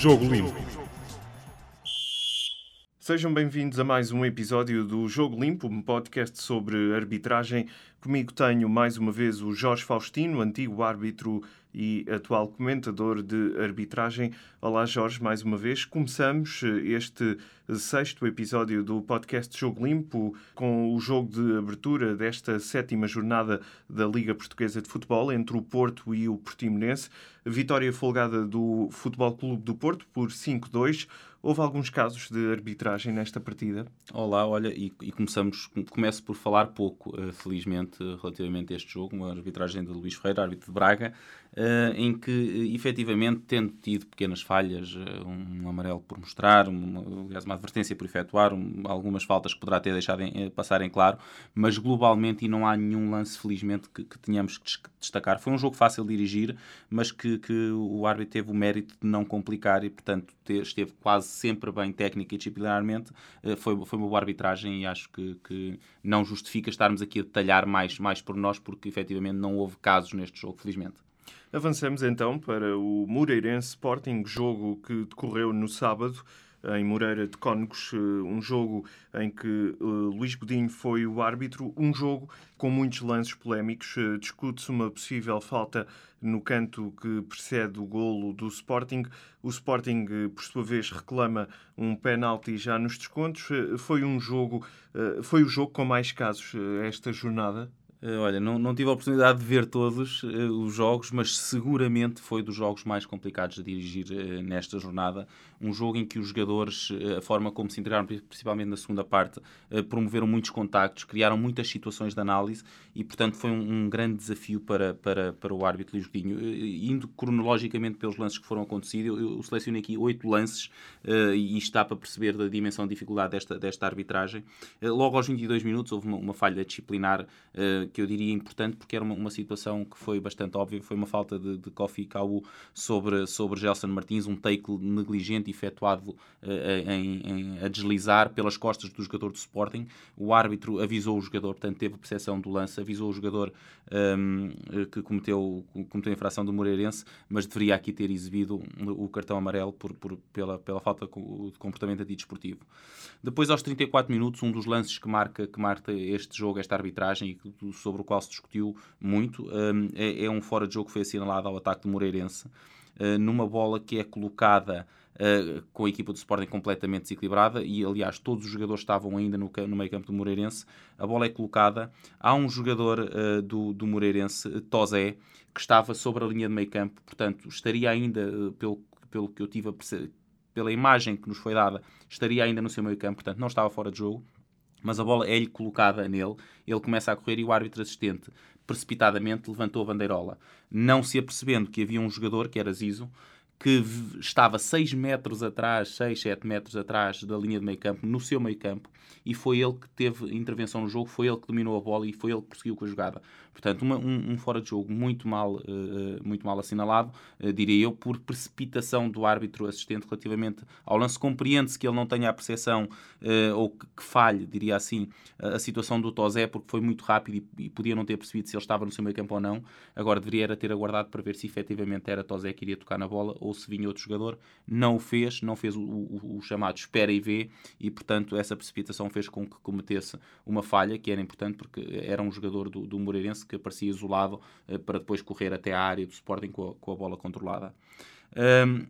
Jogo Limpo. Sejam bem-vindos a mais um episódio do Jogo Limpo, um podcast sobre arbitragem. Comigo tenho mais uma vez o Jorge Faustino, antigo árbitro e atual comentador de arbitragem. Olá, Jorge, mais uma vez. Começamos este sexto episódio do podcast Jogo Limpo com o jogo de abertura desta sétima jornada da Liga Portuguesa de Futebol entre o Porto e o Portimonense. Vitória folgada do Futebol Clube do Porto por 5-2. Houve alguns casos de arbitragem nesta partida? Olá, olha, e, e começamos, começo por falar pouco, uh, felizmente, relativamente a este jogo, uma arbitragem de Luís Ferreira, árbitro de Braga, uh, em que, uh, efetivamente, tendo tido pequenas falhas, um amarelo por mostrar, uma, aliás, uma advertência por efetuar, um, algumas faltas que poderá ter deixado em, passar em claro, mas globalmente, e não há nenhum lance, felizmente, que, que tenhamos que destacar. Foi um jogo fácil de dirigir, mas que, que o árbitro teve o mérito de não complicar e, portanto, ter, esteve quase sempre bem técnica e disciplinarmente, eh, foi, foi uma boa arbitragem e acho que, que não justifica estarmos aqui a detalhar mais, mais por nós, porque efetivamente não houve casos neste jogo, felizmente. Avançamos então para o Moreirense Sporting, jogo que decorreu no sábado em Moreira de Cónegos, eh, um jogo em que uh, Luís Godinho foi o árbitro, um jogo com muitos lances polémicos. Uh, Discute-se uma possível falta no canto que precede o golo do Sporting. O Sporting, por sua vez, reclama um penalti já nos descontos. Foi um jogo, foi o jogo com mais casos esta jornada? Uh, olha, não, não tive a oportunidade de ver todos uh, os jogos, mas seguramente foi dos jogos mais complicados de dirigir uh, nesta jornada. Um jogo em que os jogadores, a forma como se integraram, principalmente na segunda parte, promoveram muitos contactos, criaram muitas situações de análise e, portanto, foi um, um grande desafio para, para, para o árbitro Luís Godinho. indo cronologicamente pelos lances que foram acontecidos, eu, eu selecionei aqui oito lances e está para perceber da dimensão de dificuldade desta, desta arbitragem. logo aos 22 minutos houve uma, uma falha disciplinar que eu diria importante porque era uma, uma situação que foi bastante óbvia, foi uma falta de, de Kofi Kau sobre, sobre Gelson Martins, um take negligente efetuado uh, em, em, a deslizar pelas costas do jogador do Sporting. O árbitro avisou o jogador, portanto teve percepção do lance, avisou o jogador um, ehm, que cometeu, cometeu a infração do Moreirense, mas deveria aqui ter exibido o cartão amarelo por, por, pela, pela falta de comportamento antidesportivo. Depois, aos 34 minutos, um dos lances que marca, que marca este jogo, esta arbitragem, sobre o qual se discutiu muito, hum, é, é um fora de jogo que foi assinalado ao ataque do Moreirense, hum, numa bola que é colocada Uh, com a equipa do Sporting completamente desequilibrada e aliás todos os jogadores estavam ainda no, no meio campo do Moreirense. A bola é colocada. Há um jogador uh, do, do Moreirense, Tozé que estava sobre a linha de meio campo. Portanto estaria ainda, uh, pelo, pelo que eu tive a perceber, pela imagem que nos foi dada estaria ainda no seu meio campo, portanto não estava fora de jogo. Mas a bola é-lhe colocada nele, ele começa a correr e o árbitro assistente precipitadamente levantou a bandeirola, não se apercebendo que havia um jogador, que era Zizo, que estava 6 metros atrás, 6, 7 metros atrás da linha de meio campo, no seu meio campo, e foi ele que teve intervenção no jogo, foi ele que dominou a bola e foi ele que prosseguiu com a jogada. Portanto, uma, um, um, fora de jogo muito mal, uh, muito mal assinalado, uh, diria eu, por precipitação do árbitro assistente relativamente ao lance. Compreende-se que ele não tenha a percepção uh, ou que, que, falhe, diria assim, a, situação do Tozé, porque foi muito rápido e, e, podia não ter percebido se ele estava no seu meio campo ou não. Agora deveria era ter aguardado para ver se efetivamente era Tozé que iria tocar na bola ou se vinha outro jogador. Não o fez, não fez o, o, o chamado espera e vê, e portanto essa precipitação fez com que cometesse uma falha que era importante porque era um jogador do, do Moreirense que aparecia isolado uh, para depois correr até à área do Sporting com a, com a bola controlada. Um,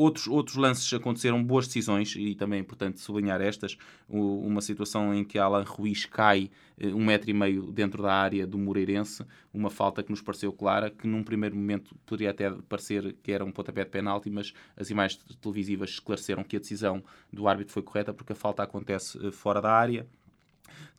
Outros, outros lances aconteceram boas decisões, e também é importante sublinhar estas. uma situação em que Alan Ruiz cai uh, um metro e meio dentro da área do Moreirense, uma falta que nos pareceu clara, que num primeiro momento poderia até parecer que era um pontapé de penalti, mas as imagens televisivas esclareceram que a decisão do árbitro foi correta, porque a falta acontece uh, fora da área.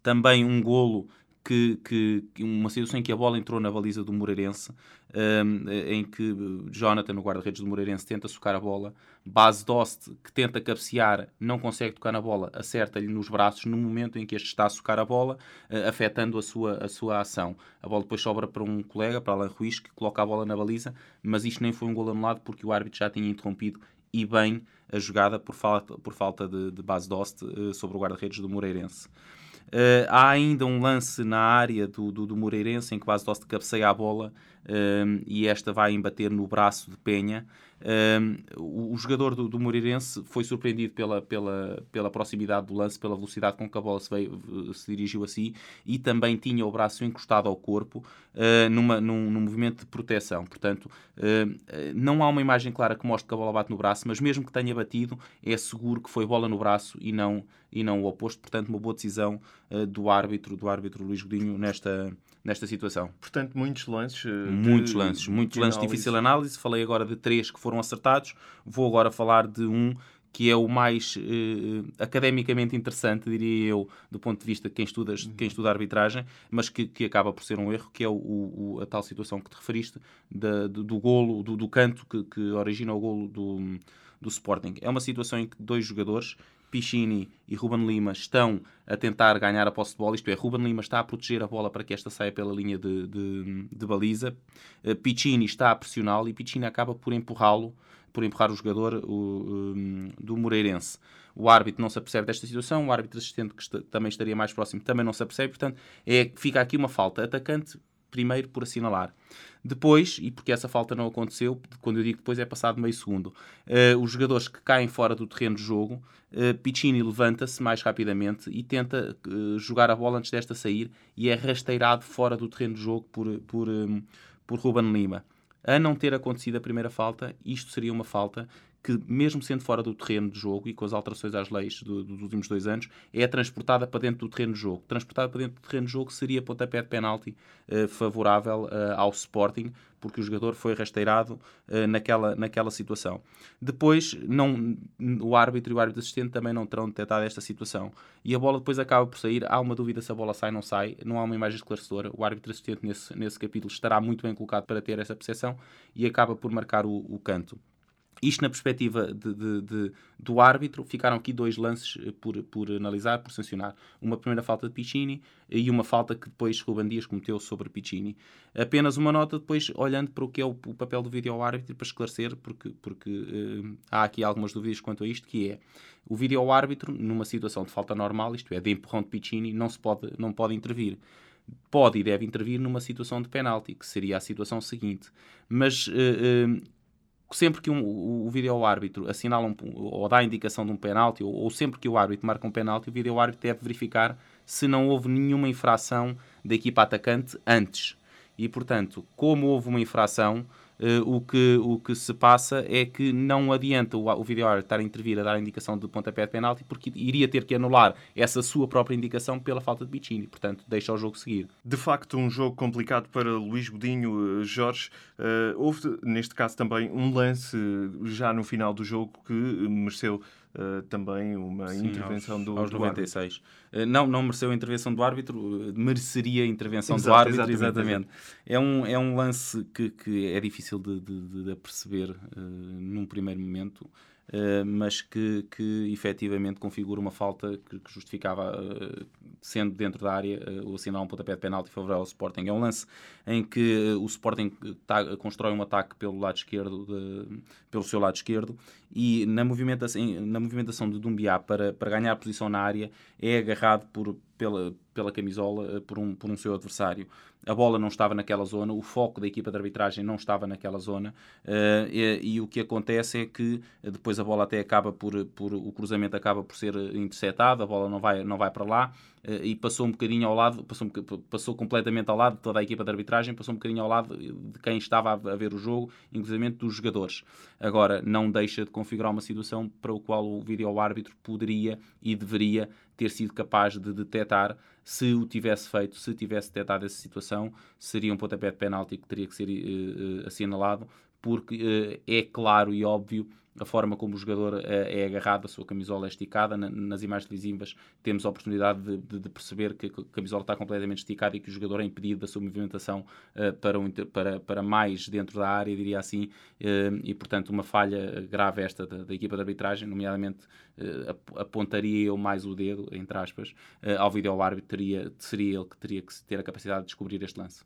Também um golo que, que, uma situação em que a bola entrou na baliza do Moreirense, um, em que Jonathan, no guarda-redes do Moreirense, tenta socar a bola, Base Dost, que tenta cabecear, não consegue tocar na bola, acerta-lhe nos braços no momento em que este está a socar a bola, uh, afetando a sua, a sua ação. A bola depois sobra para um colega, para Alain Ruiz, que coloca a bola na baliza, mas isto nem foi um gol anulado porque o árbitro já tinha interrompido e bem a jogada por falta, por falta de, de base Dost uh, sobre o guarda-redes do Moreirense. Uh, há ainda um lance na área do, do, do Moreirense em que Bas Dost cabeceia a bola uh, e esta vai embater no braço de Penha. o, o, jogador do, do Moreirense foi surpreendido pela, pela, pela proximidade do lance, pela velocidade com que a bola se, veio, se dirigiu a si e também tinha o braço encostado ao corpo uh, numa, num, num, movimento de proteção. Portanto, uh, não há uma imagem clara que mostre que a bola bate no braço, mas mesmo que tenha batido, é seguro que foi bola no braço e não, e não o oposto. Portanto, uma boa decisão uh, do árbitro, do árbitro Luís Godinho nesta, nesta situação. Portanto, muitos lances. Muitos lances, muitos lances de difícil análise. Falei agora de três que foram acertados. Vou agora falar de um que é o mais uh, academicamente interessante, diria eu, do ponto de vista de quem estuda, quem estuda arbitragem, mas que, que acaba por ser um erro, que é o, o a tal situação que te referiste da, do, do, golo, do, do canto que, que, origina o golo do, do Sporting. É uma situação em que dois jogadores, Pichini e Ruben Lima, estão a tentar ganhar a posse de bola, isto é, Ruben Lima está a proteger a bola para que esta saia pela linha de, de, de baliza, uh, Pichini está a pressioná-lo e Pichini acaba por empurrá-lo por empurrar o jogador o, um, do Moreirense. O árbitro não se apercebe desta situação, o árbitro assistente, que está, também estaria mais próximo, também não se apercebe, portanto, é, fica aqui uma falta. Atacante, primeiro por assinalar. Depois, e porque essa falta não aconteceu, quando eu digo depois é passado meio segundo, uh, os jogadores que caem fora do terreno de jogo, uh, Piccini levanta-se mais rapidamente e tenta uh, jogar a bola antes desta sair e é rasteirado fora do terreno de jogo por, por, um, por Ruben Lima a não ter acontecido a primeira falta, isto seria uma falta que, mesmo sendo fora do terreno de jogo e com as alterações às leis do, dos últimos dois anos, é transportada para dentro do terreno de jogo. Transportada para dentro do terreno de jogo seria pontapé de penalti uh, favorável uh, ao Sporting, porque o jogador foi rasteirado uh, naquela, naquela situação. Depois, não, o árbitro e o árbitro assistente também não terão detectado esta situação. E a bola depois acaba por sair. Há uma dúvida se a bola sai ou não sai. Não há uma imagem esclarecedora. O árbitro assistente nesse, nesse capítulo estará muito bem colocado para ter essa percepção e acaba por marcar o, o canto. Isto na perspectiva de, de, de, do árbitro, ficaram aqui dois lances eh, por, por analisar, por sancionar. Uma primeira falta de Piccini e uma falta que depois Ruban Dias cometeu sobre Piccini. Apenas uma nota depois, olhando para o que é o, o papel do vídeo árbitro, para esclarecer, porque, porque uh, há aqui algumas dúvidas quanto a isto, que é o vídeo árbitro, numa situação de falta normal, isto é, de empurrão de Piccini, não, se pode, não pode intervir pode e deve intervir numa situação de penalti, que seria a situação seguinte. Mas uh, uh, sempre que um, o, o vídeo árbitro assinala um, ou dá a indicação de um penalti, ou, ou, sempre que o árbitro marca um penalti, o vídeo árbitro deve verificar se não houve nenhuma infração da equipa atacante antes. E, portanto, como houve uma infração, Uh, o, que, o que se passa é que não adianta o, o vídeo estar a intervir a dar a indicação de pontapé de penalti porque iria ter que anular essa sua própria indicação pela falta de Bichini, portanto deixa o jogo seguir. De facto, um jogo complicado para Luís Godinho, eh, Jorge. Uh, houve neste caso também um lance já no final do jogo que mereceu uh, também uma Sim, intervenção aos, do, aos do 96. Uh, não, não mereceu a intervenção do árbitro, uh, mereceria a intervenção Exato, do árbitro, exatamente. exatamente. É, um, é um lance que, que é difícil de, de, de perceber num primeiro momento. Uh, mas que, que efetivamente configura uma falta que, que justificava, uh, sendo dentro da área, uh, o assinar um pontapé de penalti favorável ao Sporting. É um lance em que o Sporting tá, constrói um ataque pelo lado esquerdo, de, pelo seu lado esquerdo, e na movimentação, na movimentação de Dumbiá para, para ganhar posição na área é agarrado por, pela, pela camisola por um, por um seu adversário. A bola não estava naquela zona, o foco da equipa de arbitragem não estava naquela zona uh, e, e, o que acontece é que depois a bola até acaba por, por o cruzamento acaba por ser interceptado, a bola não vai, não vai para lá e passou um bocadinho ao lado, passou, passou completamente ao lado de toda a equipa de arbitragem, passou um bocadinho ao lado de quem estava a ver o jogo, inclusive dos jogadores. Agora, não deixa de configurar uma situação para o qual o vídeo árbitro poderia e deveria ter sido capaz de detectar se o tivesse feito, se tivesse detectado essa situação, seria um pontapé de penalti que teria que ser uh, assinalado, porque uh, é claro e óbvio a forma como o jogador é, é agarrado, a sua camisola é esticada. nas imagens televisivas temos a oportunidade de, de, de, perceber que a camisola está completamente esticada e que o jogador é impedido da sua movimentação uh, para, um, para, para mais dentro da área, diria assim, uh, e portanto uma falha grave esta da, da equipa de arbitragem, nomeadamente uh, apontaria eu mais o dedo, entre aspas, ao vídeo árbitro, seria ele que teria que ter a capacidade de descobrir este lance.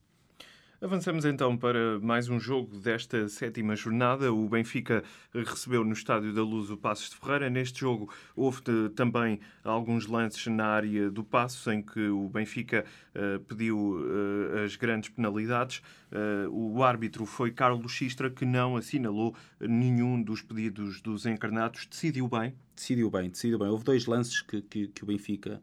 Avançamos então para mais um jogo desta sétima jornada. O Benfica recebeu no Estádio da Luz o Passos de Ferreira. Neste jogo houve também alguns lances na área do Passos em que o Benfica uh, pediu uh, as grandes penalidades. Uh, o árbitro foi Carlos Xistra, que não assinalou nenhum dos pedidos dos encarnados. Decidiu bem? Decidiu bem, decidiu bem. Houve dois lances que, que, que o Benfica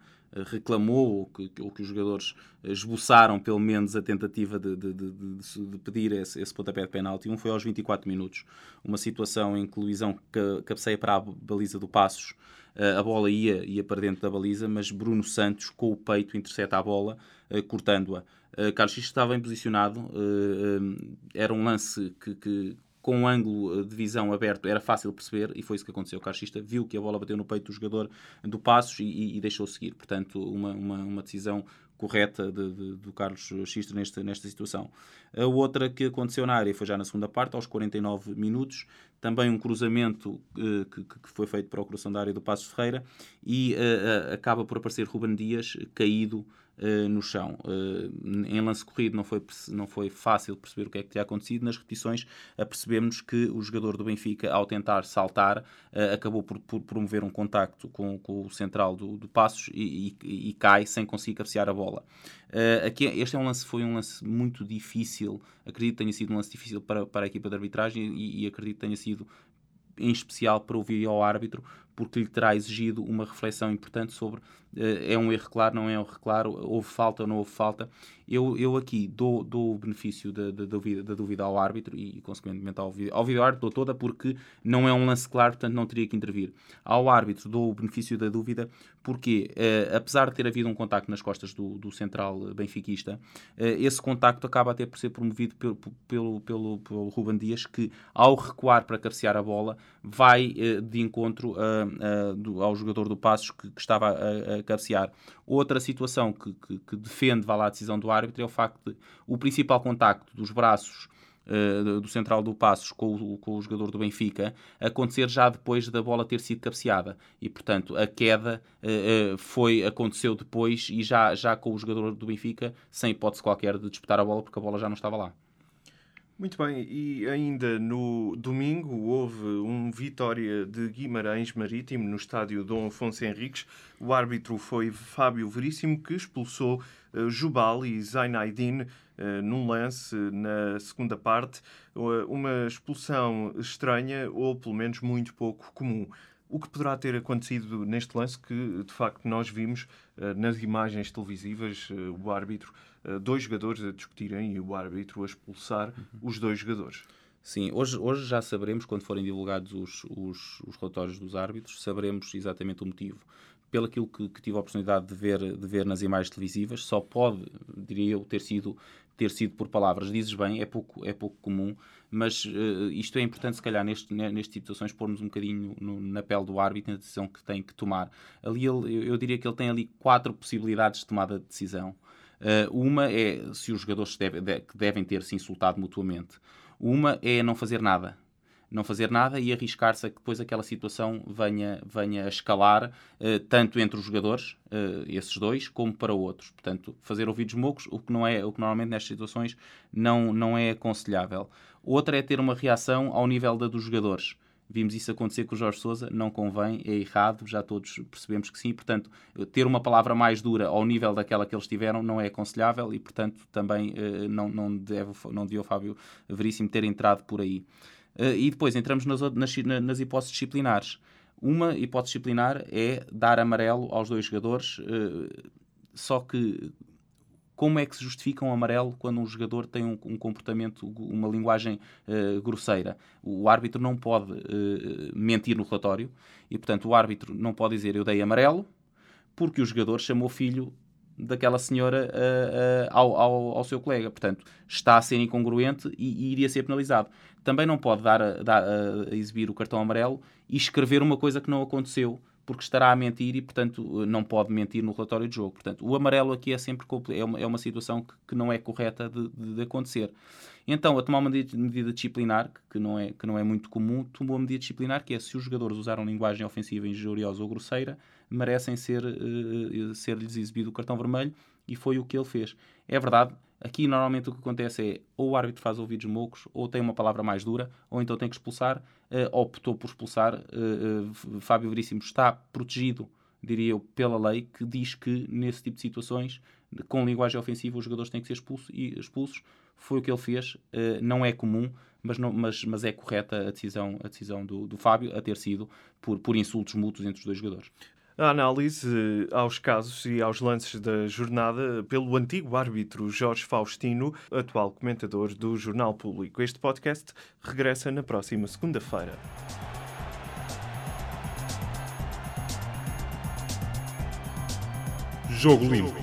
reclamou ou que, ou que os jogadores esboçaram pelo menos a tentativa de, de, de, de pedir esse, esse pontapé de penalti. Um foi aos 24 minutos, uma situação em que Luizão cabeceia para a baliza do Passos, eh, a bola ia, ia para dentro da baliza, mas Bruno Santos, com o peito, intercepta a bola, eh, cortando-a. Eh, Carlos X estava bem posicionado, era um lance que, que com um ângulo de visão aberto era fácil perceber e foi isso que aconteceu. O Carchista viu que a bola bateu no peito do jogador do Passos e, e, e deixou seguir. Portanto, uma, uma, uma decisão correta de, de, do Carlos Xista nesta, nesta situação. A outra que aconteceu na área foi já na segunda parte, aos 49 minutos, também um cruzamento uh, que, que, foi feito para o coração da área do Passos Ferreira e uh, uh, acaba por aparecer Ruben Dias caído uh, no chão. Uh, em lance corrido não foi, não foi fácil perceber o que é que tinha acontecido. Nas repetições apercebemos que o jogador do Benfica, ao tentar saltar, acabou por, por, promover um contacto com, com o central do, do Passos e, e, e, cai sem conseguir cabecear a bola. aqui, este é um lance, foi um lance muito difícil. Acredito que tenha sido um lance difícil para, para a equipa de arbitragem e, e acredito que tenha sido em especial para ouvir ao árbitro, porque lhe terá exigido uma reflexão importante sobre uh, é um erro claro, não é um erro claro, houve falta ou não houve falta. Eu, eu aqui dou, dou o benefício da, da, dúvida, da dúvida ao árbitro e, consequentemente, ao, ao vídeo árbitro dou toda, porque não é um lance claro, portanto não teria que intervir. Ao árbitro dou o benefício da dúvida, porque uh, apesar de ter havido um contacto nas costas do, do central benfiquista, uh, esse contacto acaba até por ser promovido pelo, pelo, pelo, pelo Ruben Dias, que ao recuar para cabecear a bola, vai de encontro a uh, do, ao jogador do Passos que, que estava a, a, cabecear. Outra situação que, que, que, defende vá lá, a decisão do árbitro é o facto de o principal contacto dos braços uh, do central do Passos com o, com o jogador do Benfica acontecer já depois da bola ter sido cabeceada. E, portanto, a queda uh, foi, aconteceu depois e já, já com o jogador do Benfica sem hipótese qualquer de disputar a bola porque a bola já não estava lá. Muito bem, e ainda no domingo houve um Vitória de Guimarães Marítimo no estádio Dom Afonso Henriques. O árbitro foi Fábio Veríssimo, que expulsou uh, Jubal e Zainaidin uh, num lance na segunda parte. Uh, uma expulsão estranha, ou pelo menos muito pouco comum. O que poderá ter acontecido neste lance que, de facto, nós vimos uh, nas imagens televisivas uh, o árbitro, uh, dois jogadores a discutirem e o árbitro a expulsar os dois jogadores? Sim, hoje, hoje já saberemos, quando forem divulgados os, os, os relatórios dos árbitros, saberemos exatamente o motivo. Pelo aquilo que, que, tive a oportunidade de ver, de ver nas imagens televisivas, só pode, diria eu, ter sido ter sido por palavras. Dizes bem, é pouco, é pouco comum, mas uh, isto é importante, se calhar, neste, neste tipo de situações, pormos um bocadinho no, na pele do árbitro, na decisão que tem que tomar. Ali, ele, eu diria que ele tem ali quatro possibilidades de tomada de decisão. Uh, uma é se os jogadores deve, de, devem ter se insultado mutuamente. Uma é não fazer nada não fazer nada e arriscar-se a que depois aquela situação venha, venha a escalar uh, tanto entre os jogadores, uh, esses dois, como para outros. Portanto, fazer ouvidos mocos, o que, não é, o que normalmente nestas situações não, não é aconselhável. Outra é ter uma reação ao nível da dos jogadores. Vimos isso acontecer com o Jorge Sousa, não convém, é errado, já todos percebemos que sim. Portanto, ter uma palavra mais dura ao nível daquela que eles tiveram não é aconselhável e, portanto, também uh, não, não, deve, não o Fábio Veríssimo ter entrado por aí. Uh, e depois entramos nas, nas, nas, hipóteses disciplinares. Uma hipótese disciplinar é dar amarelo aos dois jogadores, uh, só que como é que se justifica um amarelo quando um jogador tem um, um comportamento, uma linguagem uh, grosseira? O árbitro não pode mentir no relatório e, portanto, o árbitro não pode dizer eu dei amarelo porque o jogador chamou filho daquela senhora uh, uh, ao, ao, ao, seu colega. Portanto, está a ser incongruente e, e iria ser penalizado. Também não pode dar, dar a exibir o cartão amarelo e escrever uma coisa que não aconteceu, porque estará a mentir e, portanto, não pode mentir no relatório de jogo. Portanto, o amarelo aqui é sempre é uma, é uma situação que, que não é correta de, de acontecer. Então, a tomar uma medida disciplinar, que não, é, que não é muito comum, tomou uma medida disciplinar que é se os jogadores usaram linguagem ofensiva injuriosa ou grosseira, merecem ser, uh, ser-lhes exibido o cartão vermelho e foi o que ele fez. É verdade, aqui normalmente o que acontece é ou o árbitro faz ouvidos mocos, ou tem uma palavra mais dura, ou então tem que expulsar, uh, optou por expulsar. Fábio Veríssimo está protegido, diria eu, pela lei, que diz que nesse tipo de situações, com linguagem ofensiva, os jogadores têm que ser e expulsos. Foi o que ele fez, não é comum, mas, não, mas, mas é correta a decisão, a decisão do, do Fábio a ter sido por, por insultos mútuos entre os dois jogadores a análise aos casos e aos lances da jornada pelo antigo árbitro Jorge Faustino, atual comentador do Jornal Público. Este podcast regressa na próxima segunda-feira. Jogo Limpo.